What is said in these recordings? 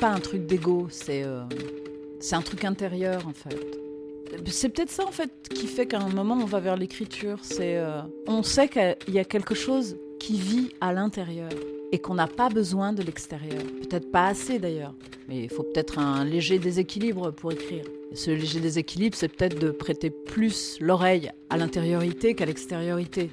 pas un truc d'ego, c'est euh, c'est un truc intérieur en fait. C'est peut-être ça en fait qui fait qu'à un moment on va vers l'écriture. C'est euh, on sait qu'il y a quelque chose qui vit à l'intérieur et qu'on n'a pas besoin de l'extérieur. Peut-être pas assez d'ailleurs, mais il faut peut-être un léger déséquilibre pour écrire. Ce léger déséquilibre, c'est peut-être de prêter plus l'oreille à l'intériorité qu'à l'extériorité.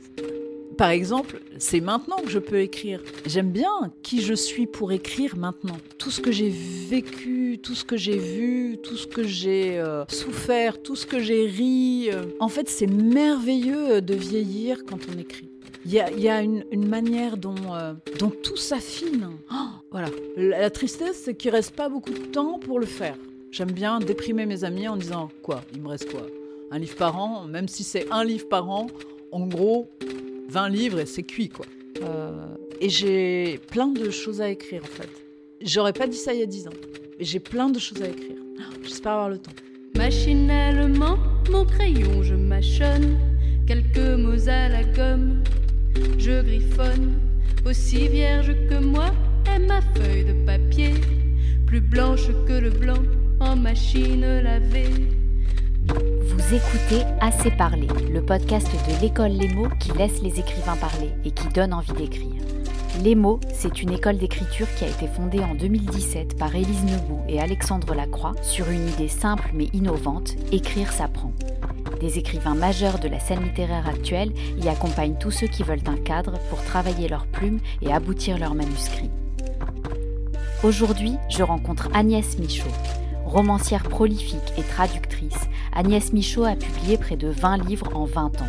Par exemple, c'est maintenant que je peux écrire. J'aime bien qui je suis pour écrire maintenant. Tout ce que j'ai vécu, tout ce que j'ai vu, tout ce que j'ai euh, souffert, tout ce que j'ai ri. euh. En fait, c'est merveilleux de vieillir quand on écrit. Il y a, une, manière dont, euh, dont tout s'affine. Oh, voilà. La, la tristesse, c'est qu'il reste pas beaucoup de temps pour le faire. J'aime bien déprimer mes amis en disant quoi? Il me reste quoi? Un livre par an, même si c'est un livre par an, en gros, 20 livres et c'est cuit quoi. Euh, et j'ai plein de choses à écrire en fait. J'aurais pas dit ça il y a 10 ans. Mais j'ai plein de choses à écrire. J'espère avoir le temps. Machinalement, mon crayon, je mâchonne quelques mots à la gomme. Je griffonne, aussi vierge que moi est ma feuille de papier, plus blanche que le blanc en machine lavée. Vous écoutez Assez parler, le podcast de l'école Les mots qui laisse les écrivains parler et qui donne envie d'écrire. Les mots, c'est une école d'écriture qui a été fondée en 2017 par Élise Nebout et Alexandre Lacroix sur une idée simple mais innovante, écrire s'apprend. Des écrivains majeurs de la scène littéraire actuelle y accompagnent tous ceux qui veulent un cadre pour travailler leurs plumes et aboutir leurs manuscrits. Aujourd'hui, je rencontre Agnès Michaud. Romancière prolifique et traductrice, Agnès Michaud a publié près de 20 livres en 20 ans.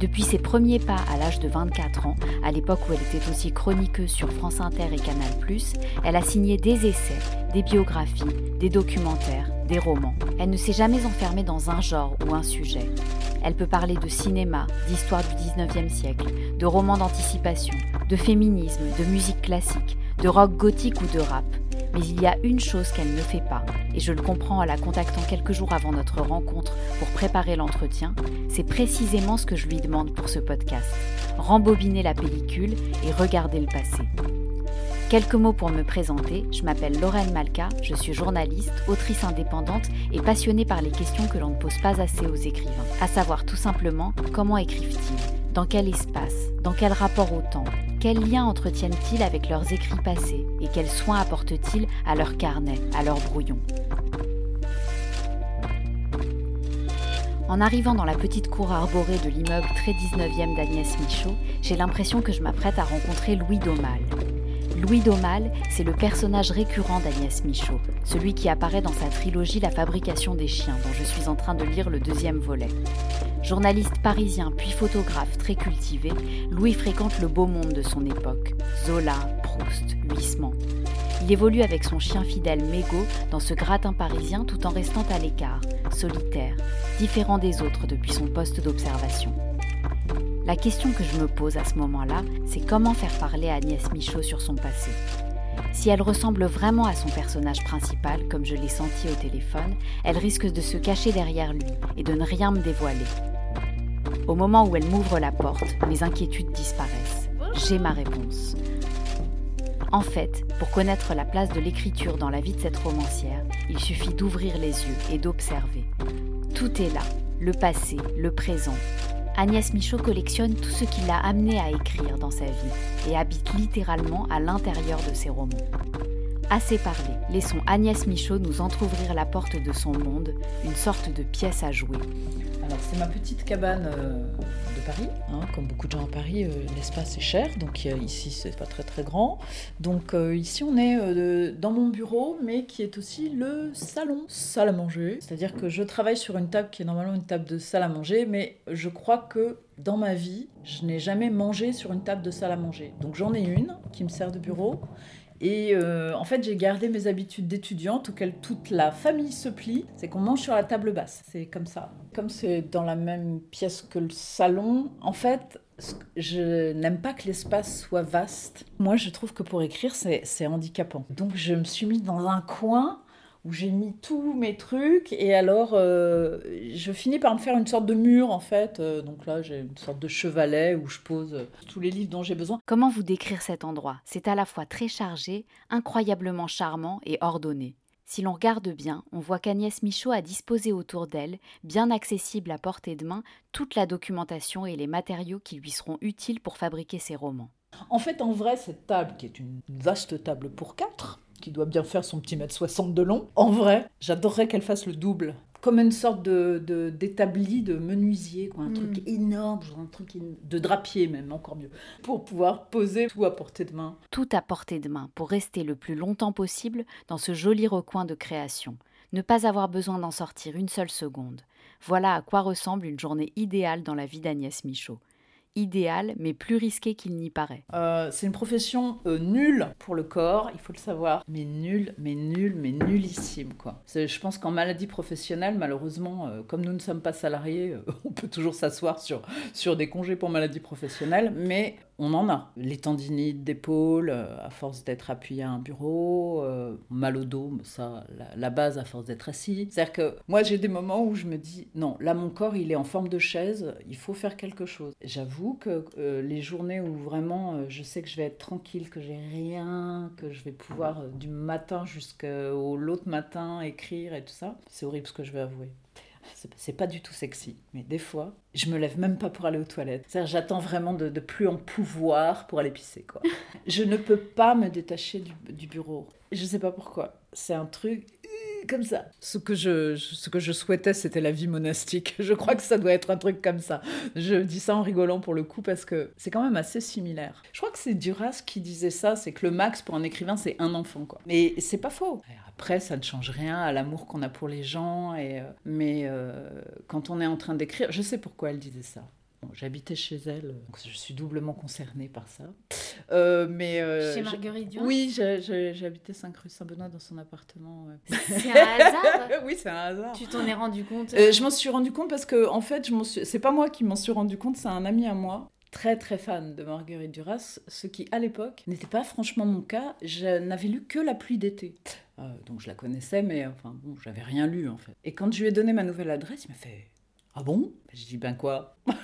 Depuis ses premiers pas à l'âge de 24 ans, à l'époque où elle était aussi chroniqueuse sur France Inter et Canal+, elle a signé des essais, des biographies, des documentaires, des romans. Elle ne s'est jamais enfermée dans un genre ou un sujet. Elle peut parler de cinéma, d'histoire du 19e siècle, de romans d'anticipation, de féminisme, de musique classique, de rock gothique ou de rap. Mais il y a une chose qu'elle ne fait pas, et je le comprends en la contactant quelques jours avant notre rencontre pour préparer l'entretien, c'est précisément ce que je lui demande pour ce podcast. Rembobiner la pellicule et regarder le passé. Quelques mots pour me présenter, je m'appelle Lorraine Malka, je suis journaliste, autrice indépendante et passionnée par les questions que l'on ne pose pas assez aux écrivains, à savoir tout simplement comment écrivent-ils, dans quel espace, dans quel rapport au temps, quels liens entretiennent-ils avec leurs écrits passés et quels soins apportent-ils à leur carnet, à leur brouillon? En arrivant dans la petite cour arborée de l'immeuble très 19e d'Agnès Michaud, j'ai l'impression que je m'apprête à rencontrer Louis Daumal. Louis Daumal, c'est le personnage récurrent d'Agnès Michaud, celui qui apparaît dans sa trilogie La fabrication des chiens, dont je suis en train de lire le deuxième volet. Journaliste parisien puis photographe très cultivé, Louis fréquente le beau monde de son époque. Zola, Proust, Huysmans. Il évolue avec son chien fidèle Mégo dans ce gratin parisien tout en restant à l'écart, solitaire, différent des autres depuis son poste d'observation. La question que je me pose à ce moment-là, c'est comment faire parler Agnès Michaud sur son passé. Si elle ressemble vraiment à son personnage principal, comme je l'ai senti au téléphone, elle risque de se cacher derrière lui et de ne rien me dévoiler. Au moment où elle m'ouvre la porte, mes inquiétudes disparaissent. J'ai ma réponse. En fait, pour connaître la place de l'écriture dans la vie de cette romancière, il suffit d'ouvrir les yeux et d'observer. Tout est là, le passé, le présent. Agnès Michaud collectionne tout ce qui l'a amené à écrire dans sa vie et habite littéralement à l'intérieur de ses romans. Assez parlé, laissons Agnès Michaud nous entr'ouvrir la porte de son monde, une sorte de pièce à jouer. Alors c'est ma petite cabane euh, de Paris. hein. Comme beaucoup de gens à Paris, euh, l'espace est cher, donc euh, ici c'est pas très très grand. Donc ici on est dans mon bureau, mais qui est aussi le salon, salle à manger. C'est-à-dire que je travaille sur une table qui est normalement une table de salle à manger, mais je crois que dans ma vie, je n'ai jamais mangé sur une table de salle à manger. Donc j'en ai une qui me sert de bureau. Et euh, en fait, j'ai gardé mes habitudes d'étudiante auxquelles toute la famille se plie. C'est qu'on mange sur la table basse. C'est comme ça. Comme c'est dans la même pièce que le salon, en fait, je n'aime pas que l'espace soit vaste. Moi, je trouve que pour écrire, c'est handicapant. Donc, je me suis mis dans un coin où j'ai mis tous mes trucs et alors euh, je finis par me faire une sorte de mur en fait. Euh, donc là j'ai une sorte de chevalet où je pose euh, tous les livres dont j'ai besoin. Comment vous décrire cet endroit? C'est à la fois très chargé, incroyablement charmant et ordonné. Si l'on regarde bien, on voit qu'Agnès Michaud a disposé autour d'elle, bien accessible à portée de main, toute la documentation et les matériaux qui lui seront utiles pour fabriquer ses romans. En fait, en vrai, cette table, qui est une vaste table pour quatre, qui doit bien faire son petit mètre 60 de long, en vrai, j'adorerais qu'elle fasse le double. Comme une sorte de, d'établi de, menuisier, quoi, un Hmm. truc énorme, un truc de drapier même, encore mieux, pour pouvoir poser tout à portée de main. Tout à portée de main pour rester le plus longtemps possible dans ce joli recoin de création. Ne pas avoir besoin d'en sortir une seule seconde. Voilà à quoi ressemble une journée idéale dans la vie d'Agnès Michaud. Idéale, mais plus risquée qu'il n'y paraît. Euh, c'est une profession euh, nulle pour le corps, il faut le savoir, mais nulle, mais nulle, mais nullissime quoi. Je pense qu'en maladie professionnelle, malheureusement, euh, comme nous ne sommes pas salariés, on peut toujours s'asseoir sur des congés pour maladie professionnelle, mais on en a. Les tendinites d'épaule, euh, à force d'être appuyé à un bureau, euh, mal au dos, ça, la, base à force d'être assis. C'est-à-dire que moi j'ai des moments où je me dis, non, là mon corps il est en forme de chaise, il faut faire quelque chose. J'avoue que euh, les journées où vraiment je sais que je vais être tranquille, que j'ai rien, que je vais pouvoir du matin jusqu'au l'autre matin écrire et tout ça, c'est horrible ce que je vais avouer. C'est- pas du tout sexy, mais des fois, je me lève même pas pour aller aux toilettes. C'est-à-dire, j'attends vraiment de, de plus en pouvoir pour aller pisser, quoi. je ne peux pas me détacher du, du bureau. Je sais pas pourquoi. C'est un truc comme ça. Ce que je, ce que je souhaitais, c'était la vie monastique. Je crois que ça doit être un truc comme ça. Je dis ça en rigolant pour le coup parce que c'est quand même assez similaire. Je crois que c'est Duras qui disait ça, c'est que le max pour un écrivain, c'est un enfant, quoi. Mais c'est pas faux. Après, ça ne change rien à l'amour qu'on a pour les gens. Et, euh, mais euh, quand on est en train d'écrire, je sais pourquoi elle disait ça. Bon, J'habitais chez elle, donc je suis doublement concernée par ça. Euh, mais euh, Chez Marguerite Duras Oui, j'habitais 5 rue Saint-Benoît dans son appartement. ouais. C'est un hasard oui, c'est un hasard. Tu t'en es rendu compte Euh, je m'en suis rendu compte parce que, en fait, je suis... c'est pas moi qui m'en suis rendu compte, c'est un ami à moi, très très fan de Marguerite Duras, ce qui à l'époque n'était pas franchement mon cas. Je n'avais lu que La pluie d'été. Euh, donc je la connaissais, mais enfin bon, j'avais rien lu en fait. Et quand je lui ai donné ma nouvelle adresse, il m'a fait Ah bon? J'ai dit Ben quoi?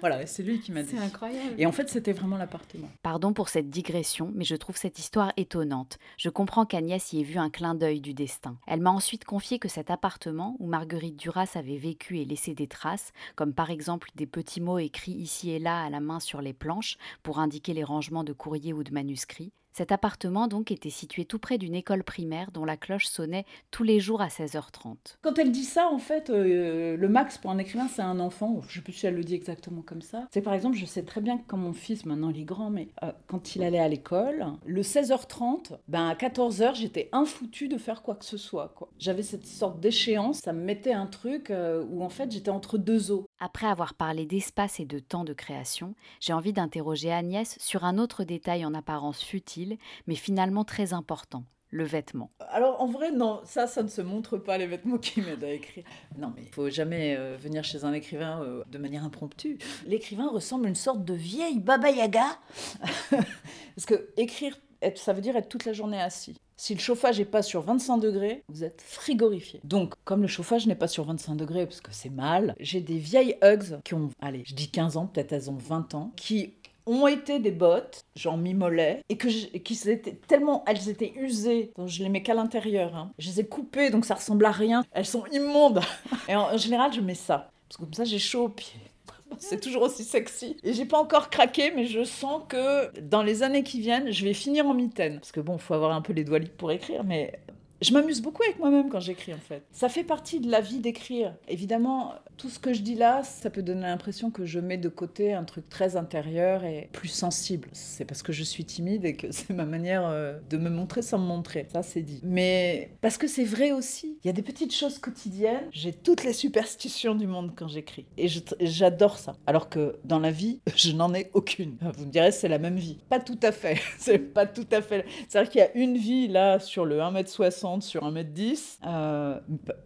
Voilà, c'est lui qui m'a dit. C'est incroyable. Et en fait, c'était vraiment l'appartement. Pardon pour cette digression, mais je trouve cette histoire étonnante. Je comprends qu'Agnès y ait vu un clin d'œil du destin. Elle m'a ensuite confié que cet appartement, où Marguerite Duras avait vécu et laissé des traces, comme par exemple des petits mots écrits ici et là à la main sur les planches pour indiquer les rangements de courriers ou de manuscrits, cet appartement donc était situé tout près d'une école primaire dont la cloche sonnait tous les jours à 16h30. Quand elle dit ça, en fait, euh, le max pour un écrivain, c'est un enfant. Je sais plus si elle le dit exactement comme ça. C'est par exemple, je sais très bien que quand mon fils, maintenant il est grand, mais euh, quand il allait à l'école, le 16h30, ben à 14h, j'étais infoutu de faire quoi que ce soit. quoi. J'avais cette sorte d'échéance, ça me mettait un truc euh, où en fait j'étais entre deux eaux. Après avoir parlé d'espace et de temps de création, j'ai envie d'interroger Agnès sur un autre détail en apparence futile, mais finalement très important, le vêtement. Alors en vrai, non, ça, ça ne se montre pas les vêtements qui m'aident à écrire. Non, mais il faut jamais euh, venir chez un écrivain euh, de manière impromptue. L'écrivain ressemble à une sorte de vieille baba yaga. Parce que écrire, ça veut dire être toute la journée assis. Si le chauffage n'est pas sur 25 degrés, vous êtes frigorifié. Donc, comme le chauffage n'est pas sur 25 degrés, parce que c'est mal, j'ai des vieilles Hugs qui ont, allez, je dis 15 ans, peut-être elles ont 20 ans, qui ont été des bottes, genre mi-mollet, et que je- étaient tellement, elles étaient usées, donc je les mets qu'à l'intérieur. hein. Je les ai coupées, donc ça ressemble à rien. Elles sont immondes. Et en, en général, je mets ça, parce que comme ça, j'ai chaud aux pieds. C'est toujours aussi sexy. Et j'ai pas encore craqué, mais je sens que dans les années qui viennent, je vais finir en mitaine. Parce que bon, faut avoir un peu les doigts libres pour écrire, mais je m'amuse beaucoup avec moi-même quand j'écris en fait. Ça fait partie de la vie d'écrire. Évidemment, tout ce que je dis là, ça peut donner l'impression que je mets de côté un truc très intérieur et plus sensible. C'est parce que je suis timide et que c'est ma manière euh, de me montrer sans me montrer. Ça, c'est dit. Mais parce que c'est vrai aussi. Il y a des petites choses quotidiennes. J'ai toutes les superstitions du monde quand j'écris. Et j'adore ça. Alors que dans la vie, je n'en ai aucune. Vous me direz, c'est la même vie. Pas tout à fait. C'est pas tout à fait. C'est-à-dire qu'il y a une vie là sur le 1m60 sur 1m10 euh,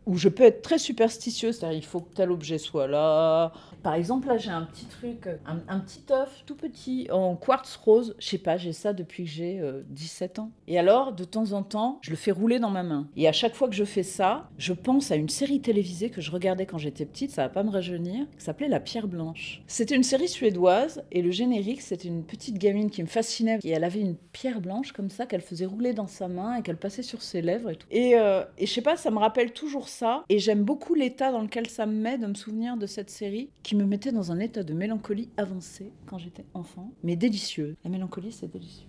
où je peux être très superstitieuse. C'est-à-dire il faut que tel objet soit là. Par exemple, là j'ai un petit truc, un, petit œuf tout petit en quartz rose. Je sais pas, j'ai ça depuis que j'ai euh, 17 ans. Et alors, de temps en temps, je le fais rouler dans ma main. Et à chaque fois que je fais ça, je pense à une série télévisée que je regardais quand j'étais petite, ça va pas me rajeunir, qui s'appelait La Pierre Blanche. C'était une série suédoise et le générique, c'était une petite gamine qui me fascinait. Et elle avait une pierre blanche comme ça qu'elle faisait rouler dans sa main et qu'elle passait sur ses lèvres et tout. Et, euh, et je sais pas, ça me rappelle toujours ça. Et j'aime beaucoup l'état dans lequel ça me met de me souvenir de cette série qui me mettait dans un état de mélancolie avancée quand j'étais enfant, mais délicieux. La mélancolie, c'est délicieux.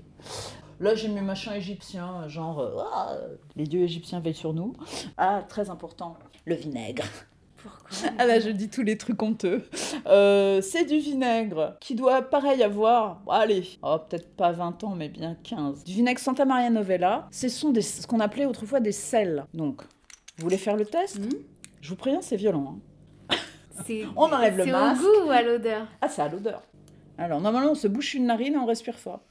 Là, j'ai mes machins égyptiens, genre euh, Ah, les dieux égyptiens veillent sur nous. Ah, très important, le vinaigre. Pourquoi Ah là, je dis tous les trucs honteux. Euh, c'est du vinaigre qui doit, pareil, avoir, allez, oh, peut-être pas 20 ans, mais bien 15. Du vinaigre Santa Maria Novella. Ce sont des, ce qu'on appelait autrefois des sels. Donc, vous voulez faire le test? Hmm? Je vous préviens, c'est violent. hein. C'est- On enlève le C'est masque. au goût ou à l'odeur Ah, c'est à l'odeur. Alors, normalement, on se bouche une narine et on respire fort.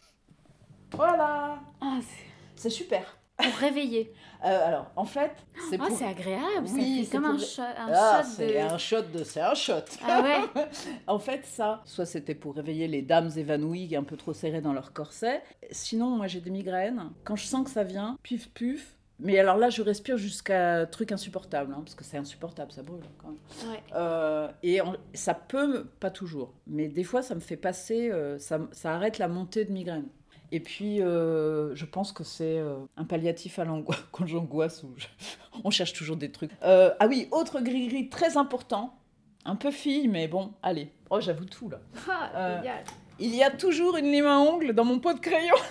Voilà Ah, c'est C'est super. pour réveiller. Euh, alors, en fait, c'est Ah, pour... c'est agréable. Oui, c'est comme un shot, un Ah, shot c'est de. un shot de... C'est un shot Ah ouais En fait, ça, soit c'était pour réveiller les dames évanouies un peu trop serrées dans leur corset. Sinon, moi, j'ai des migraines. Quand je sens que ça vient, puf, puf. Mais alors là, je respire jusqu'à truc insupportable, hein, parce que c'est insupportable, ça brûle quand même. Ouais. Euh, et ça peut, pas toujours, mais des fois, ça me fait passer, euh, ça, ça arrête la montée de migraine. Et puis, euh, je pense que c'est un palliatif à l'angoisse. Quand j'angoisse, je- on cherche toujours des trucs. Ah oui, autre gris-gris très important. Un peu fille, mais bon, allez. Oh, j'avoue tout, là. Ah. Il y a toujours une lime à ongles dans mon pot de crayon.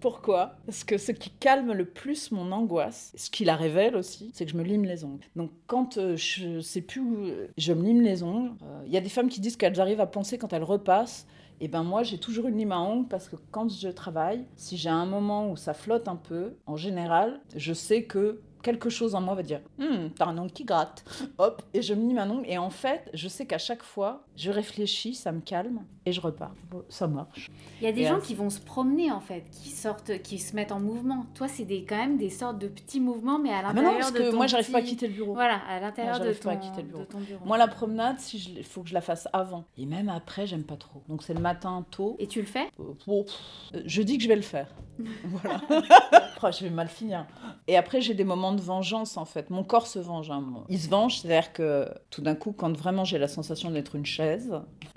Pourquoi? Parce que ce qui calme le plus mon angoisse, ce qui la révèle aussi, c'est que je me lime les ongles. Donc quand euh, je sais plus où euh, je me lime les ongles, euh, il y a des femmes qui disent qu'elles arrivent à penser quand elles repassent. Et ben moi j'ai toujours une lime à ongles parce que quand je travaille, si j'ai un moment où ça flotte un peu, en général, je sais que quelque chose en moi va dire Hum, t'as un ongle qui gratte hop et je me lime un ongle et en fait je sais qu'à chaque fois je réfléchis ça me calme et je repars Bon, ça marche Il y a des et gens à- qui vont se promener en fait, qui sortent, qui se mettent en mouvement. Toi, c'est des, quand même des sortes de petits mouvements, mais à Ah, mais l'intérieur non parce de que ton moi j'arrive pas à petit- quitter le bureau Voilà, à l'intérieur Ah, de, ton, pas à quitter le bureau. de ton bureau. moi la promenade si je il faut que je la fasse avant et même après j'aime pas trop donc c'est le matin tôt Et tu le fais? Euh, bon, euh, je dis que je vais le faire. voilà. Je vais mal finir. Et après, j'ai des moments de vengeance, en fait. Mon corps se venge à un moment. Il se venge, c'est-à-dire que tout d'un coup, quand vraiment j'ai la sensation d'être une chaise,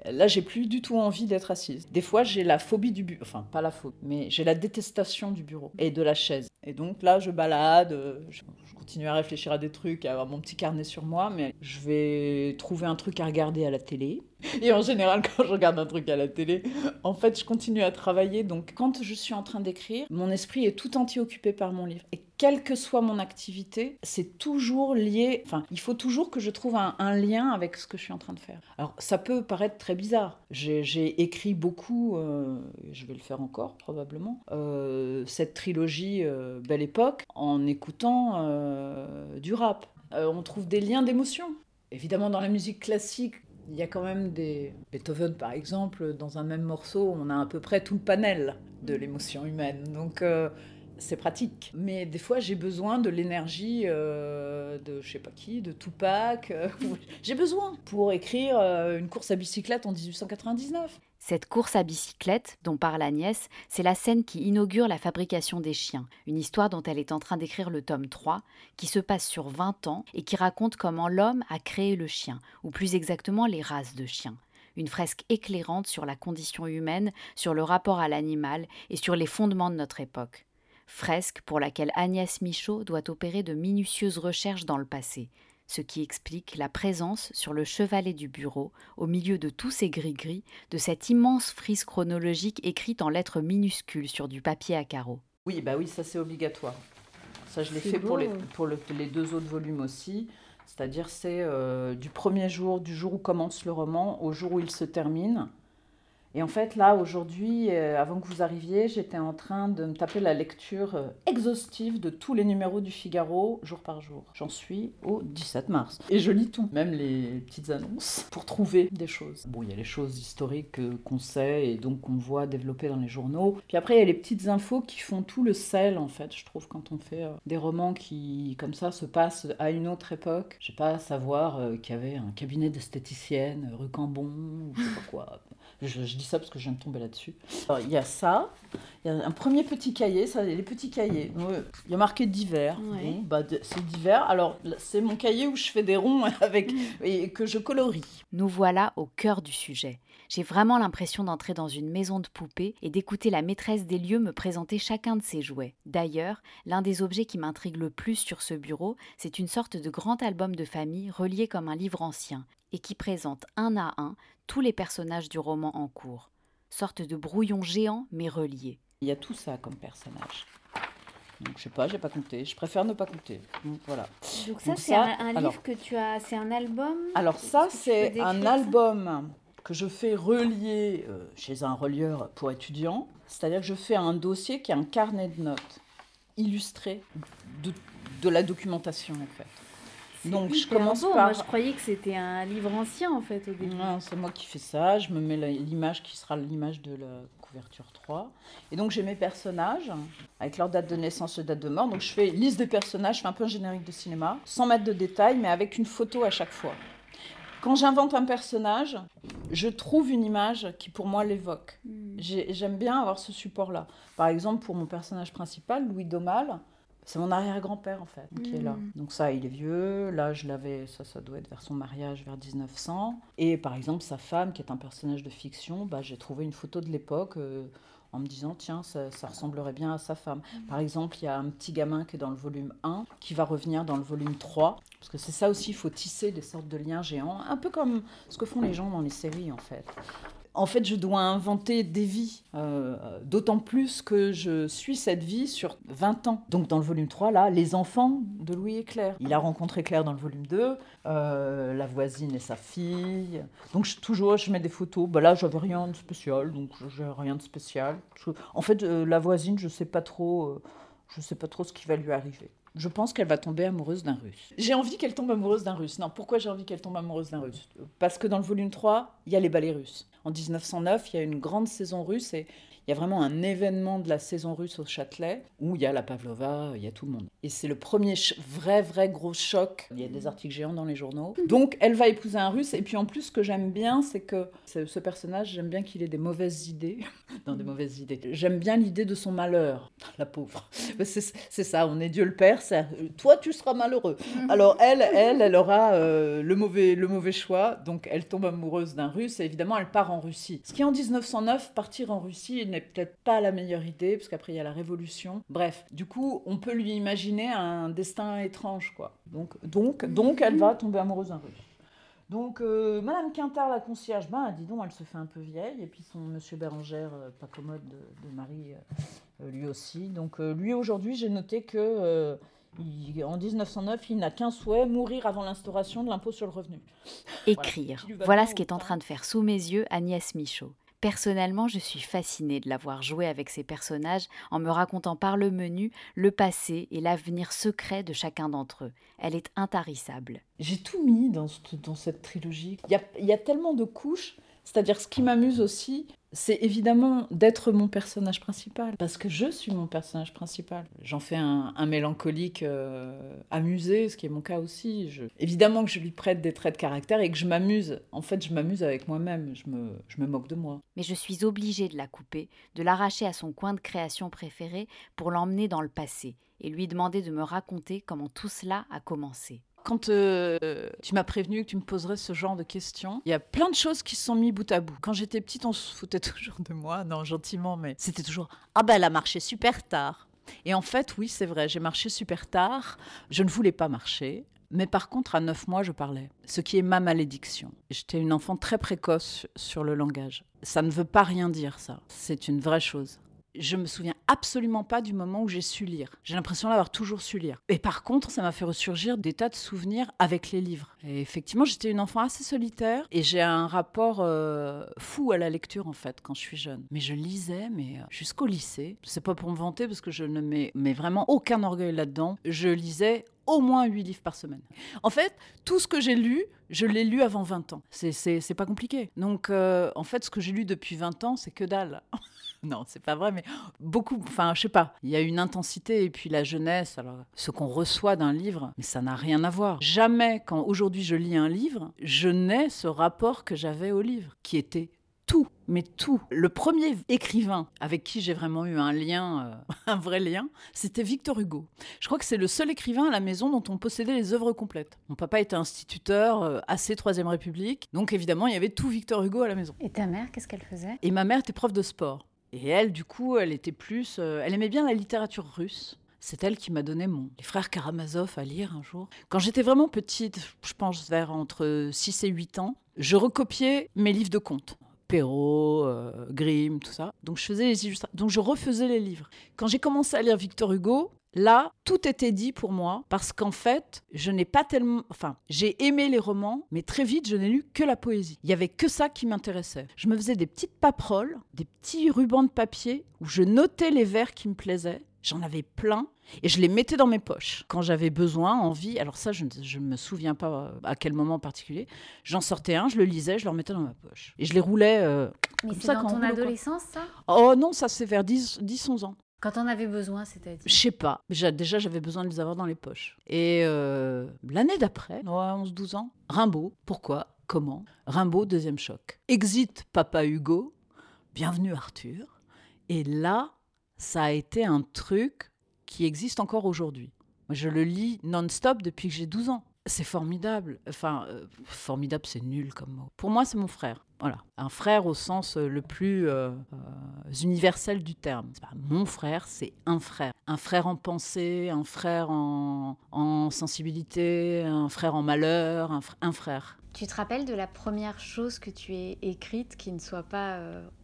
là, j'ai plus du tout envie d'être assise. Des fois, j'ai la phobie du bureau. Enfin, pas la phobie, mais j'ai la détestation du bureau et de la chaise. Et donc là, je balade, euh, je continue à réfléchir à des trucs, à avoir mon petit carnet sur moi, mais je vais trouver un truc à regarder à la télé. Et en général, quand je regarde un truc à la télé, en fait, je continue à travailler. Donc, quand je suis en train d'écrire, mon esprit est tout entier occupé par mon livre. Quelle que soit mon activité, c'est toujours lié. Enfin, il faut toujours que je trouve un, lien avec ce que je suis en train de faire. Alors, ça peut paraître très bizarre. J'ai écrit beaucoup, euh, je vais le faire encore probablement, euh, cette trilogie euh, Belle Époque en écoutant euh, du rap. On trouve des liens d'émotion. Évidemment, dans la musique classique, il y a quand même des. Beethoven, par exemple, dans un même morceau, on a à peu près tout le panel de l'émotion humaine. Donc, c'est pratique. Mais des fois, j'ai besoin de l'énergie euh, de je sais pas qui, de Tupac. euh, j'ai besoin pour écrire euh, une course à bicyclette en 1899. Cette course à bicyclette, dont parle Agnès, c'est la scène qui inaugure la fabrication des chiens, une histoire dont elle est en train d'écrire le tome 3, qui se passe sur 20 ans et qui raconte comment l'homme a créé le chien, ou plus exactement les races de chiens. Une fresque éclairante sur la condition humaine, sur le rapport à l'animal et sur les fondements de notre époque. Fresque pour laquelle Agnès Michaud doit opérer de minutieuses recherches dans le passé, ce qui explique la présence sur le chevalet du bureau, au milieu de tous ces gris-gris, de cette immense frise chronologique écrite en lettres minuscules sur du papier à carreaux. Oui, bah oui, ça c'est obligatoire. Ça, je l'ai fait pour, les, pour le- les deux autres volumes aussi. C'est-à-dire, c'est euh, du premier jour, du jour où commence le roman, au jour où il se termine. Et en fait, là, aujourd'hui, euh, avant que vous arriviez, j'étais en train de me taper la lecture euh, exhaustive de tous les numéros du Figaro, jour par jour. J'en suis au 17 mars. Et je lis tout, même les petites annonces, pour trouver des choses. Bon, il y a les choses historiques euh, qu'on sait et donc qu'on voit développer dans les journaux. Puis après, il y a les petites infos qui font tout le sel, en fait, je trouve, quand on fait des romans qui, comme ça, se passent à une autre époque. Je sais pas, savoir qu'il y avait un cabinet d'esthéticienne rue Cambon, ou je sais pas quoi. Je, dis ça parce que je viens de tomber là-dessus. Il y a ça, il y a un premier petit cahier, ça, les petits cahiers. Il y a marqué d'hiver. bah, c'est d'hiver. Alors, c'est mon cahier où je fais des ronds avec, mm. et que je colorie. Nous voilà au cœur du sujet. J'ai vraiment l'impression d'entrer dans une maison de poupées et d'écouter la maîtresse des lieux me présenter chacun de ses jouets. D'ailleurs, l'un des objets qui m'intrigue le plus sur ce bureau, c'est une sorte de grand album de famille relié comme un livre ancien et qui présente un à un tous les personnages du roman en cours. Sorte de brouillon géant mais relié. Il y a tout ça comme personnage. Donc, je sais pas, j'ai pas compté. Je préfère ne pas compter. Donc voilà. Donc ça, c'est un, livre que tu as, c'est un album? Alors ça, c'est un album que je fais relier euh, chez un relieur pour étudiants. C'est-à-dire que je fais un dossier qui est un carnet de notes illustré de, de la documentation en fait. Donc je commence par. Moi, je croyais que c'était un livre ancien en fait au début. Non, c'est moi qui fais ça. Je me mets l'image qui sera l'image de la couverture 3. Et donc j'ai mes personnages avec leur date de naissance et date de mort. Donc je fais liste des personnages, je fais un peu un générique de cinéma, sans mettre de détails, mais avec une photo à chaque fois. Quand j'invente un personnage, je trouve une image qui pour moi l'évoque. Hmm. J'aime bien avoir ce support-là. Par exemple, pour mon personnage principal, Louis Domal, c'est mon arrière-grand-père en fait qui est là. Hmm. Donc ça, il est vieux. Là, je l'avais, ça, ça doit être vers son mariage vers 1900. Et par exemple, sa femme, qui est un personnage de fiction, bah, j'ai trouvé une photo de l'époque. Euh, en me disant, tiens, ça, ressemblerait bien à sa femme. Hmm. Par exemple, il y a un petit gamin qui est dans le volume 1, qui va revenir dans le volume 3, parce que c'est ça aussi, il faut tisser des sortes de liens géants, un peu comme ce que font les gens dans les séries, en fait en fait, je dois inventer des vies, euh, d'autant plus que je suis cette vie sur 20 ans. Donc, dans le volume 3, là, les enfants de Louis et Claire. Il a rencontré Claire dans le volume 2, euh, la voisine et sa fille. Donc, je, toujours, je mets des photos. Bah, là, j'avais rien de spécial, donc j'ai rien de spécial. en fait, euh, la voisine, je sais pas trop, je sais pas trop ce qui va lui arriver. Je pense qu'elle va tomber amoureuse d'un russe. J'ai envie qu'elle tombe amoureuse d'un russe. Non, pourquoi j'ai envie qu'elle tombe amoureuse d'un russe? Parce que dans le volume 3, il y a les ballets russes. En 1909, il y a une grande saison russe et il y a vraiment un événement de la saison russe au Châtelet où il y a la Pavlova, il y a tout le monde. Et c'est le premier vrai, vrai gros choc. Il y a des articles géants dans les journaux. Donc elle va épouser un russe. Et puis en plus, ce que j'aime bien, c'est que ce personnage, j'aime bien qu'il ait des mauvaises idées. non, des mauvaises idées. J'aime bien l'idée de son malheur, la pauvre. C'est ça, on est Dieu le Père. Toi, tu seras malheureux. Alors elle, elle, elle aura euh, le, mauvais, le mauvais choix. Donc elle tombe amoureuse d'un russe et évidemment, elle part en Russie. Ce qui est en 1909, partir en Russie, n'est peut-être pas la meilleure idée, parce qu'après il y a la révolution. Bref, du coup, on peut lui imaginer un destin étrange, quoi. Donc, donc, donc elle va tomber amoureuse d'un russe. Donc, euh, Madame Quintard, la concierge, ben, dis donc, elle se fait un peu vieille. Et puis son Monsieur Bérangère, euh, pas commode de, Marie, euh, lui aussi. Donc, lui, aujourd'hui, j'ai noté que en 1909, il n'a qu'un souhait, mourir avant l'instauration de l'impôt sur le revenu. Écrire. Voilà, ce qui est en train de faire sous mes yeux Agnès Michaud. Personnellement, je suis fascinée de l'avoir joué avec ces personnages en me racontant par le menu le passé et l'avenir secret de chacun d'entre eux. Elle est intarissable. J'ai tout mis dans, cette trilogie. Il il y a tellement de couches c'est-à-dire, ce qui m'amuse aussi, c'est évidemment d'être mon personnage principal, parce que je suis mon personnage principal. J'en fais un, mélancolique euh, amusé, ce qui est mon cas aussi. Évidemment que je lui prête des traits de caractère et que je m'amuse. En fait, je m'amuse avec moi-même, je me, je me moque de moi. Mais je suis obligée de la couper, de l'arracher à son coin de création préféré pour l'emmener dans le passé et lui demander de me raconter comment tout cela a commencé. Quand euh, tu m'as prévenu que tu me poserais ce genre de questions, il y a plein de choses qui se sont mis bout à bout. Quand j'étais petite, on se foutait toujours de moi, non, gentiment, mais c'était toujours Ah ben, elle a marché super tard. Et en fait, oui, c'est vrai, j'ai marché super tard. Je ne voulais pas marcher. Mais par contre, à 9 mois, je parlais, ce qui est ma malédiction. J'étais une enfant très précoce sur le langage. Ça ne veut pas rien dire, ça. C'est une vraie chose. Je me souviens absolument pas du moment où j'ai su lire. J'ai l'impression d'avoir toujours su lire. Et par contre, ça m'a fait ressurgir des tas de souvenirs avec les livres. Et effectivement, j'étais une enfant assez solitaire et j'ai un rapport euh, fou à la lecture en fait quand je suis jeune. Mais je lisais, mais euh, jusqu'au lycée. C'est pas pour me vanter parce que je ne mets, mets vraiment aucun orgueil là-dedans. Je lisais au moins 8 livres par semaine. En fait, tout ce que j'ai lu, je l'ai lu avant 20 ans. C'est pas compliqué. Donc, euh, en fait, ce que j'ai lu depuis 20 ans, c'est que dalle. non, c'est pas vrai, mais beaucoup. Enfin, je sais pas. Il y a une intensité et puis la jeunesse. Alors, ce qu'on reçoit d'un livre, mais ça n'a rien à voir. Jamais, quand aujourd'hui je lis un livre, je n'ai ce rapport que j'avais au livre, qui était tout, mais tout. Le premier écrivain avec qui j'ai vraiment eu un lien, euh, un vrai lien, c'était Victor Hugo. Je crois que c'est le seul écrivain à la maison dont on possédait les œuvres complètes. Mon papa était instituteur, euh, assez Troisième République, donc évidemment il y avait tout Victor Hugo à la maison. Et ta mère, qu'est-ce qu'elle faisait? Et ma mère était prof de sport. Et elle, du coup, elle était plus, euh, elle aimait bien la littérature russe. C'est elle qui m'a donné mon Les Frères Karamazov à lire un jour. Quand j'étais vraiment petite, je pense vers entre 6 et 8 ans, je recopiais mes livres de contes. Perrault, euh, Grimm, tout ça. Donc je faisais les illustrations. Donc je refaisais les livres. Quand j'ai commencé à lire Victor Hugo, Là, tout était dit pour moi parce qu'en fait, je n'ai pas tellement. Enfin, j'ai aimé les romans, mais très vite, je n'ai lu que la poésie. Il y avait que ça qui m'intéressait. Je me faisais des petites paperoles, des petits rubans de papier où je notais les vers qui me plaisaient. J'en avais plein et je les mettais dans mes poches. Quand j'avais besoin, envie, alors ça, je ne me souviens pas euh, à quel moment en particulier, j'en sortais un, je le lisais, je le remettais dans ma poche. Et je les roulais. Euh, Mais c'est dans ton adolescence, ça? Oh non, ça c'est vers 10-11 ans. Quand on avait besoin, c'est-à-dire? Je sais pas. Déjà, j'avais besoin de les avoir dans les poches. Et euh, l'année d'après, 11-12 ans, Rimbaud. Pourquoi? Comment? Rimbaud, deuxième choc. Exit Papa Hugo. Bienvenue Arthur. Et là, ça a été un truc qui existe encore aujourd'hui. Je le lis non-stop depuis que j'ai 12 ans. C'est formidable. Enfin, euh, formidable, c'est nul comme mot. Pour moi, c'est mon frère. Voilà, un frère au sens euh, le plus euh, universel du terme. mon frère, c'est un frère. Un frère en pensée, un frère en, sensibilité, un frère en malheur, un, frère. Tu te rappelles de la première chose que tu aies écrite qui ne soit pas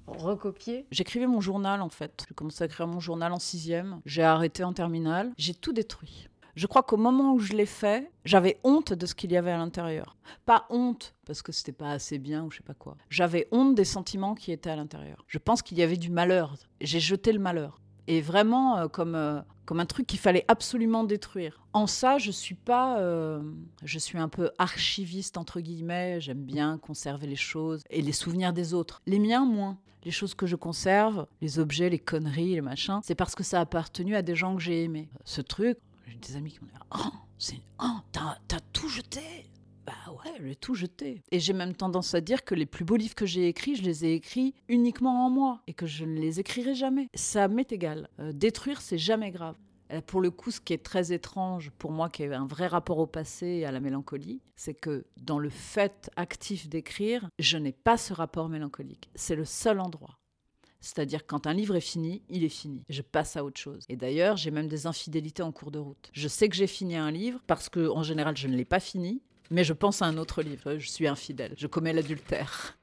recopiée? J'écrivais mon journal en fait. J'ai commencé à écrire mon journal en sixième. J'ai arrêté en terminale. J'ai tout détruit. Je crois qu'au moment où je l'ai fait, j'avais honte de ce qu'il y avait à l'intérieur. Pas honte parce que c'était pas assez bien ou je sais pas quoi. J'avais honte des sentiments qui étaient à l'intérieur. Je pense qu'il y avait du malheur. J'ai jeté le malheur. Et vraiment euh, comme, euh, comme un truc qu'il fallait absolument détruire. En ça, je suis pas, euh, je suis un peu archiviste entre guillemets. J'aime bien conserver les choses et les souvenirs des autres. Les miens moins. Les choses que je conserve, les objets, les conneries, les machins, c'est parce que ça a appartenu à des gens que j'ai aimés. Ce truc, j'ai des amis qui m'ont dit Oh, c'est, oh t'as, tout jeté Bah ouais, j'ai tout jeté. Et j'ai même tendance à dire que les plus beaux livres que j'ai écrits, je les ai écrits uniquement en moi et que je ne les écrirai jamais. Ça m'est égal. Euh, détruire, c'est jamais grave. Euh, pour le coup, ce qui est très étrange pour moi, qui est un vrai rapport au passé et à la mélancolie, c'est que dans le fait actif d'écrire, je n'ai pas ce rapport mélancolique. C'est le seul endroit. C'est-à-dire quand un livre est fini, il est fini. Je passe à autre chose. Et d'ailleurs, j'ai même des infidélités en cours de route. Je sais que j'ai fini un livre parce que en général, je ne l'ai pas fini, mais je pense à un autre livre. Je suis infidèle. Je commets l'adultère.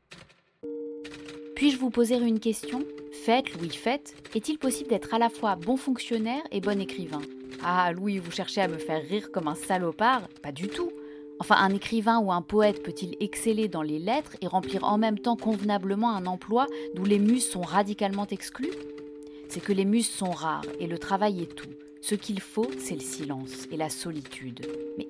Puis-je vous poser une question? Faites, Louis, faites. Est-il possible d'être à la fois bon fonctionnaire et bon écrivain? Ah, Louis, vous cherchez à me faire rire comme un salopard? Pas du tout. Enfin, un écrivain ou un poète peut-il exceller dans les lettres et remplir en même temps convenablement un emploi d'où les muses sont radicalement exclues? C'est que les muses sont rares et le travail est tout. Ce qu'il faut, c'est le silence et la solitude. Mais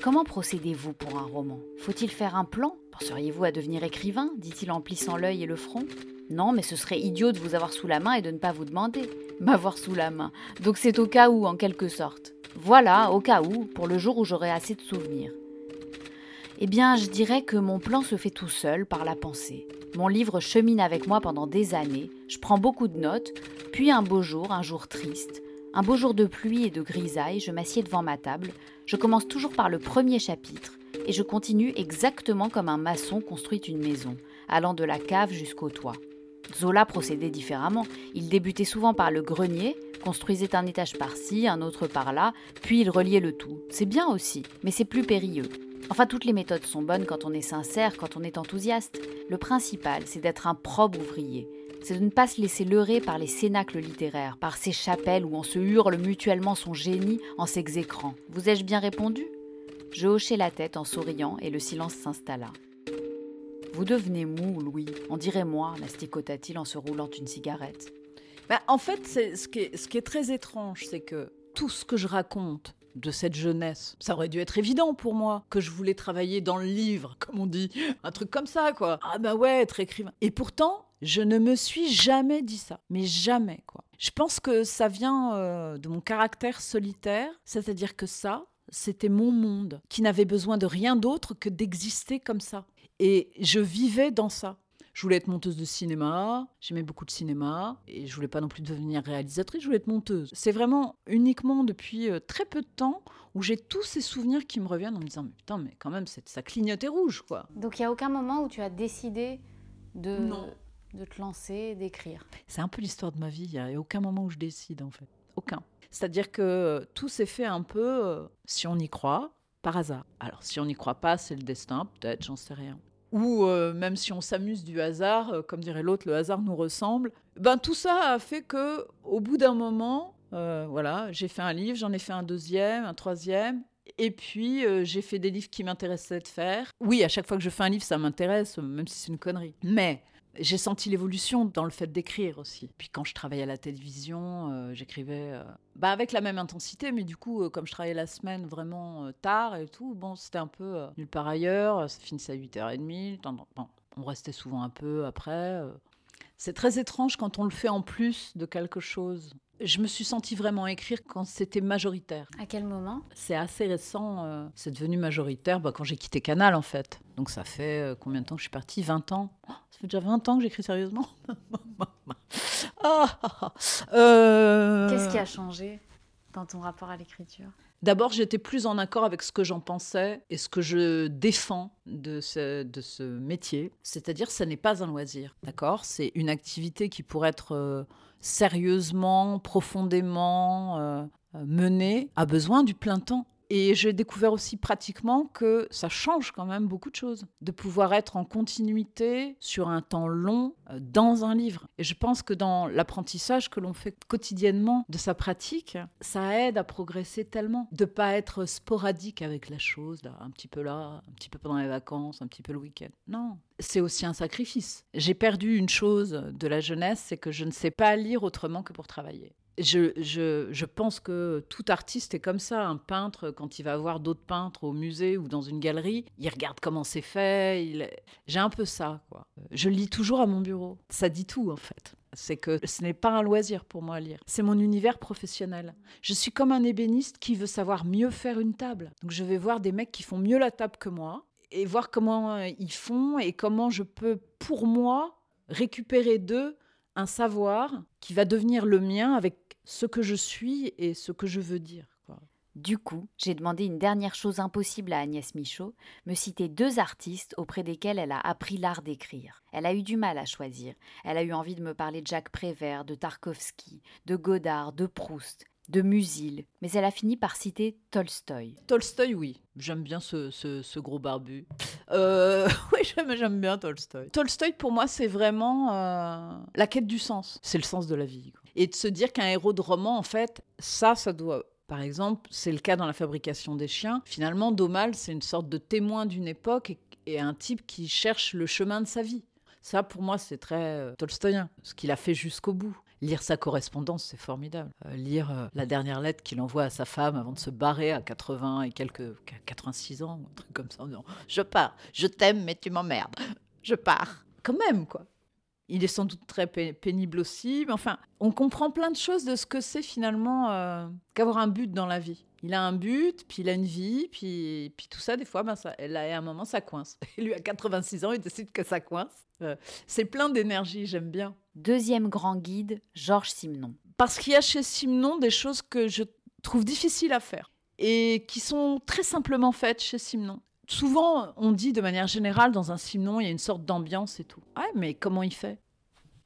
comment procédez-vous pour un roman? Faut-il faire un plan? Penseriez-vous à devenir écrivain? dit-il en plissant l'œil et le front. Non, mais ce serait idiot de vous avoir sous la main et de ne pas vous demander. M'avoir sous la main. Donc c'est au cas où, en quelque sorte. Voilà, au cas où, pour le jour où j'aurai assez de souvenirs. Eh bien, je dirais que mon plan se fait tout seul par la pensée. Mon livre chemine avec moi pendant des années, je prends beaucoup de notes, puis un beau jour, un jour triste, un beau jour de pluie et de grisaille, je m'assieds devant ma table, je commence toujours par le premier chapitre, et je continue exactement comme un maçon construit une maison, allant de la cave jusqu'au toit. Zola procédait différemment. Il débutait souvent par le grenier, construisait un étage par-ci, un autre par-là, puis il reliait le tout. C'est bien aussi, mais c'est plus périlleux. Enfin, toutes les méthodes sont bonnes quand on est sincère, quand on est enthousiaste. Le principal, c'est d'être un probe ouvrier. c'est de ne pas se laisser leurrer par les cénacles littéraires, par ces chapelles où on se hurle mutuellement son génie en s'exécrant. Vous ai-je bien répondu? Je hochai la tête en souriant et le silence s'installa. Vous devenez mou, Louis. On dirait moi, masticota-t-il en se roulant une cigarette. Bah, en fait, ce qui, est, ce qui est très étrange, c'est que tout ce que je raconte de cette jeunesse, ça aurait dû être évident pour moi que je voulais travailler dans le livre, comme on dit, un truc comme ça, quoi. Ah bah ouais, être écrivain. Et pourtant, je ne me suis jamais dit ça, mais jamais, quoi. Je pense que ça vient euh, de mon caractère solitaire, c'est-à-dire que ça, c'était mon monde, qui n'avait besoin de rien d'autre que d'exister comme ça. Et je vivais dans ça. Je voulais être monteuse de cinéma, j'aimais beaucoup le cinéma, et je voulais pas non plus devenir réalisatrice, je voulais être monteuse. C'est vraiment uniquement depuis euh, très peu de temps où j'ai tous ces souvenirs qui me reviennent en me disant, mais putain, mais quand même, ça clignotait rouge, quoi. Donc il n'y a aucun moment où tu as décidé de, de te lancer, d'écrire? C'est un peu l'histoire de ma vie, il n'y a aucun moment où je décide, en fait. Aucun. C'est-à-dire que tout s'est fait un peu, euh, si on y croit, par hasard. Alors, si on n'y croit pas, c'est le destin, peut-être, j'en sais rien. Ou euh, même si on s'amuse du hasard, euh, comme dirait l'autre, le hasard nous ressemble. Ben tout ça a fait que, au bout d'un moment, euh, voilà, j'ai fait un livre, j'en ai fait un deuxième, un troisième, et puis j'ai fait des livres qui m'intéressaient de faire. Oui, à chaque fois que je fais un livre, ça m'intéresse, même si c'est une connerie. Mais j'ai senti l'évolution dans le fait d'écrire aussi. Puis quand je travaillais à la télévision, euh, j'écrivais euh, bah avec la même intensité, mais du coup, euh, comme je travaillais la semaine vraiment tard et tout, bon, c'était un peu nulle part ailleurs. Ça finissait à 8h30. Bon, on restait souvent un peu après. C'est très étrange quand on le fait en plus de quelque chose. Je me suis sentie vraiment écrire quand c'était majoritaire. À quel moment? C'est assez récent. Euh, c'est devenu majoritaire bah, quand j'ai quitté Canal, en fait. Donc ça fait euh, combien de temps que je suis partie? 20 ans. Oh, ça fait déjà 20 ans que j'écris sérieusement? Ah, ah, ah. euh, Qu'est-ce qui a changé dans ton rapport à l'écriture? D'abord, j'étais plus en accord avec ce que j'en pensais et ce que je défends de ce, métier. C'est-à-dire, ce n'est pas un loisir, d'accord? C'est une activité qui pourrait être euh, sérieusement, profondément euh, menée, a besoin du plein temps. Et j'ai découvert aussi pratiquement que ça change quand même beaucoup de choses, de pouvoir être en continuité sur un temps long euh, dans un livre. Et je pense que dans l'apprentissage que l'on fait quotidiennement de sa pratique, ça aide à progresser tellement, de pas être sporadique avec la chose, un petit peu là, un petit peu pendant les vacances, un petit peu le week-end. Non, c'est aussi un sacrifice. J'ai perdu une chose de la jeunesse, c'est que je ne sais pas lire autrement que pour travailler je, pense que tout artiste est comme ça. Un peintre, quand il va voir d'autres peintres au musée ou dans une galerie, il regarde comment c'est fait. Il... J'ai un peu ça. Quoi. Je lis toujours à mon bureau. Ça dit tout, en fait. C'est que ce n'est pas un loisir pour moi à lire. C'est mon univers professionnel. Je suis comme un ébéniste qui veut savoir mieux faire une table. Donc je vais voir des mecs qui font mieux la table que moi et voir comment euh, ils font et comment je peux, pour moi, récupérer d'eux un savoir qui va devenir le mien avec ce que je suis et ce que je veux dire. Du coup, j'ai demandé une dernière chose impossible à Agnès Michaud, me citer deux artistes auprès desquels elle a appris l'art d'écrire. Elle a eu du mal à choisir. Elle a eu envie de me parler de Jacques Prévert, de Tarkovsky, de Godard, de Proust, de Musil, mais elle a fini par citer Tolstoï. Tolstoï, oui. J'aime bien ce, gros barbu. Euh, oui, j'aime bien Tolstoï. Tolstoï, pour moi, c'est vraiment euh, la quête du sens. C'est le sens de la vie et de se dire qu'un héros de roman, en fait, ça, ça doit par exemple, c'est le cas dans la fabrication des chiens. Finalement, Domal, c'est une sorte de témoin d'une époque et, un type qui cherche le chemin de sa vie. Ça, pour moi, c'est très euh, tolstoïen, ce qu'il a fait jusqu'au bout. Lire sa correspondance, c'est formidable. Euh, lire euh, la dernière lettre qu'il envoie à sa femme avant de se barrer à 80 et quelques 86 ans, un truc comme ça. je pars, je t'aime, mais tu m'emmerdes. Je pars. Quand même, quoi. Il est sans doute très pénible aussi, mais enfin, on comprend plein de choses de ce que c'est finalement euh, qu'avoir un but dans la vie. Il a un but, puis il a une vie, puis, puis tout ça, des fois, ben ça, là, à un moment, ça coince. Et lui, à 86 ans, il décide que ça coince. Euh, c'est plein d'énergie, j'aime bien. Deuxième grand guide, Georges Simenon. Parce qu'il y a chez Simenon des choses que je trouve difficiles à faire et qui sont très simplement faites chez Simenon souvent, on dit de manière générale, dans un Simon, il y a une sorte d'ambiance et tout. Ouais, mais comment il fait?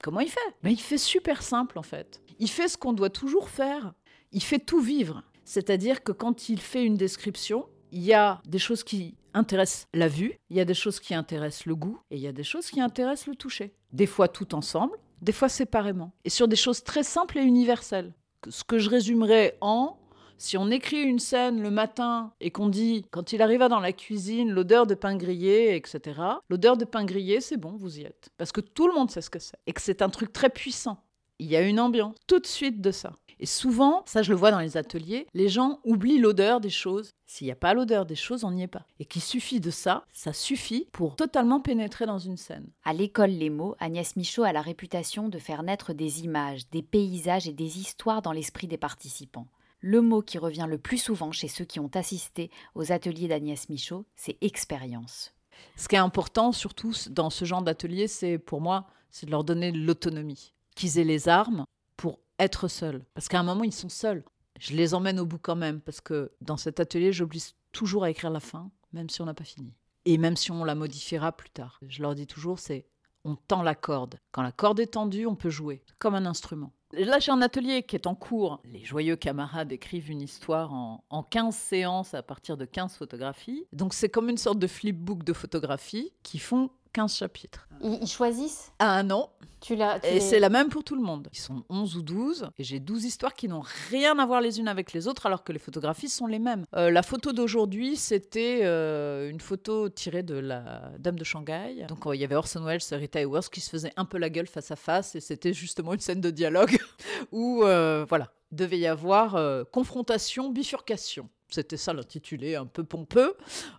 Comment il fait? Mais Il fait super simple, en fait. Il fait ce qu'on doit toujours faire. Il fait tout vivre. C'est-à-dire que quand il fait une description, il y a des choses qui intéressent la vue, il y a des choses qui intéressent le goût, et il y a des choses qui intéressent le toucher. Des fois tout ensemble, des fois séparément, et sur des choses très simples et universelles. Ce que je résumerais en si on écrit une scène le matin et qu'on dit, quand il arriva dans la cuisine, l'odeur de pain grillé, etc., l'odeur de pain grillé, c'est bon, vous y êtes. Parce que tout le monde sait ce que c'est. Et que c'est un truc très puissant. Il y a une ambiance tout de suite de ça. Et souvent, ça je le vois dans les ateliers, les gens oublient l'odeur des choses. S'il n'y a pas l'odeur des choses, on n'y est pas. Et qu'il suffit de ça, ça suffit pour totalement pénétrer dans une scène. À l'école Les mots, Agnès Michaud a la réputation de faire naître des images, des paysages et des histoires dans l'esprit des participants. Le mot qui revient le plus souvent chez ceux qui ont assisté aux ateliers d'Agnès Michaud, c'est expérience. Ce qui est important, surtout dans ce genre d'atelier, c'est pour moi, c'est de leur donner l'autonomie, qu'ils aient les armes pour être seuls. Parce qu'à un moment, ils sont seuls. Je les emmène au bout quand même, parce que dans cet atelier, j'oblige toujours à écrire la fin, même si on n'a pas fini. Et même si on la modifiera plus tard. Je leur dis toujours, c'est on tend la corde. Quand la corde est tendue, on peut jouer, comme un instrument. Là, j'ai un atelier qui est en cours. Les joyeux camarades écrivent une histoire en, en 15 séances à partir de 15 photographies. Donc, c'est comme une sorte de flipbook de photographies qui font 15 chapitres. Ils, choisissent Ah non. Tu l'as, et c'est la même pour tout le monde. Ils sont 11 ou 12 et j'ai 12 histoires qui n'ont rien à voir les unes avec les autres alors que les photographies sont les mêmes. Euh, la photo d'aujourd'hui, c'était euh, une photo tirée de la Dame de Shanghai. Donc il y avait Orson Welles et Rita Hayworth qui se faisaient un peu la gueule face à face et c'était justement une scène de dialogue où euh, voilà, devait y avoir confrontation, bifurcation. C'était ça l'intitulé, un peu pompeux.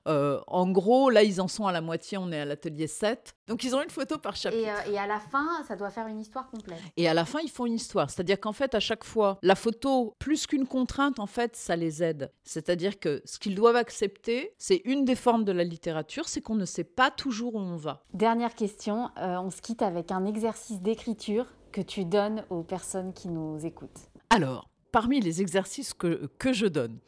Euh, en gros, là, ils en sont à la moitié, on est à l'atelier 7. Donc, ils ont une photo par chapitre. Et, euh, à la fin, ça doit faire une histoire complète. Et à la fin, ils font une histoire. C'est-à-dire qu'en fait, à chaque fois, la photo, plus qu'une contrainte, en fait, ça les aide. C'est-à-dire que ce qu'ils doivent accepter, c'est une des formes de la littérature, c'est qu'on ne sait pas toujours où on va. Dernière question, euh, on se quitte avec un exercice d'écriture que tu donnes aux personnes qui nous écoutent. Alors, parmi les exercices que, que je donne,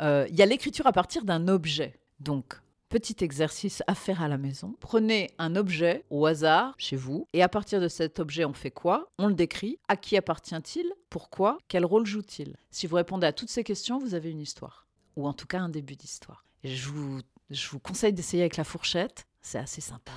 il y a l'écriture à partir d'un objet. Donc, petit exercice à faire à la maison. Prenez un objet au hasard chez vous et à partir de cet objet, on fait quoi? On le décrit. À qui appartient-il? Pourquoi? Quel rôle joue-t-il? Si vous répondez à toutes ces questions, vous avez une histoire. Ou en tout cas un début d'histoire. Je vous, je vous conseille d'essayer avec la fourchette. C'est assez sympa.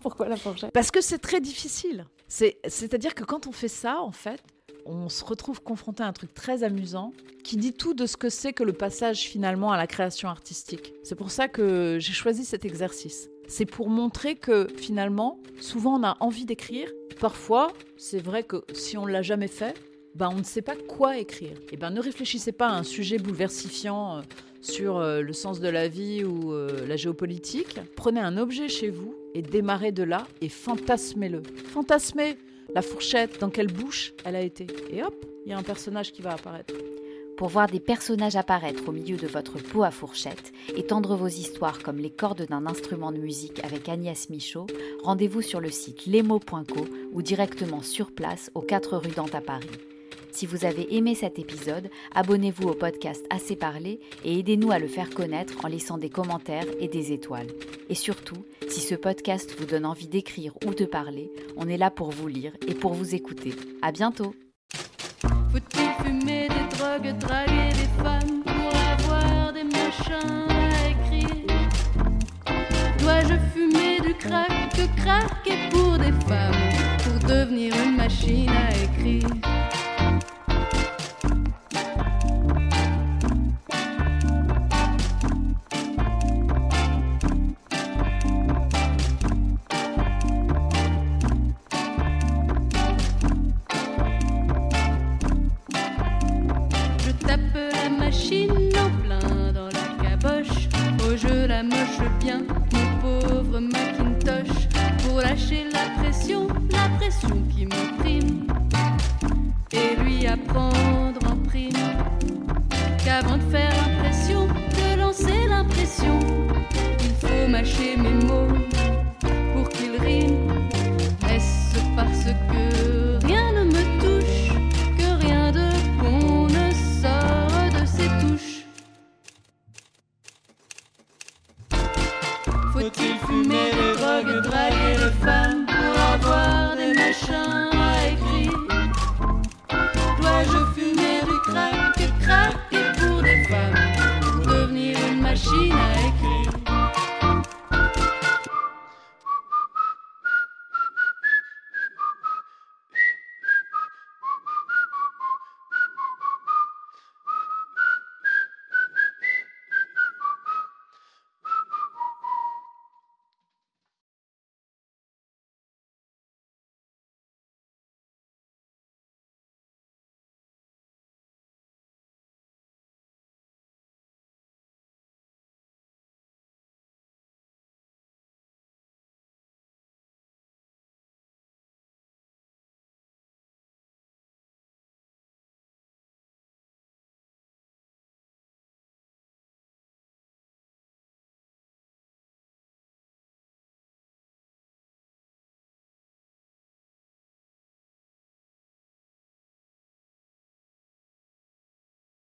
Pourquoi la fourchette? Parce que c'est très difficile. C'est-à-dire que quand on fait ça, en fait, on se retrouve confronté à un truc très amusant qui dit tout de ce que c'est que le passage finalement à la création artistique. C'est pour ça que j'ai choisi cet exercice. C'est pour montrer que finalement, souvent on a envie d'écrire. Parfois, c'est vrai que si on ne l'a jamais fait, ben on ne sait pas quoi écrire. Et ben ne réfléchissez pas à un sujet bouleversifiant euh, sur euh, le sens de la vie ou euh, la géopolitique. Prenez un objet chez vous et démarrez de là et fantasmez-le. Fantasmez la fourchette, dans quelle bouche elle a été. Et hop, il y a un personnage qui va apparaître. Pour voir des personnages apparaître au milieu de votre pot à fourchette et tendre vos histoires comme les cordes d'un instrument de musique avec Agnès Michaud, rendez-vous sur le site lemo.co ou directement sur place aux 4 rue Dante à Paris. Si vous avez aimé cet épisode, abonnez-vous au podcast Assez Parlé et aidez-nous à le faire connaître en laissant des commentaires et des étoiles. Et surtout, si ce podcast vous donne envie d'écrire ou de parler, on est là pour vous lire et pour vous écouter. À bientôt! Dois-je fumer du crack, que pour des femmes pour devenir une machine à écrire?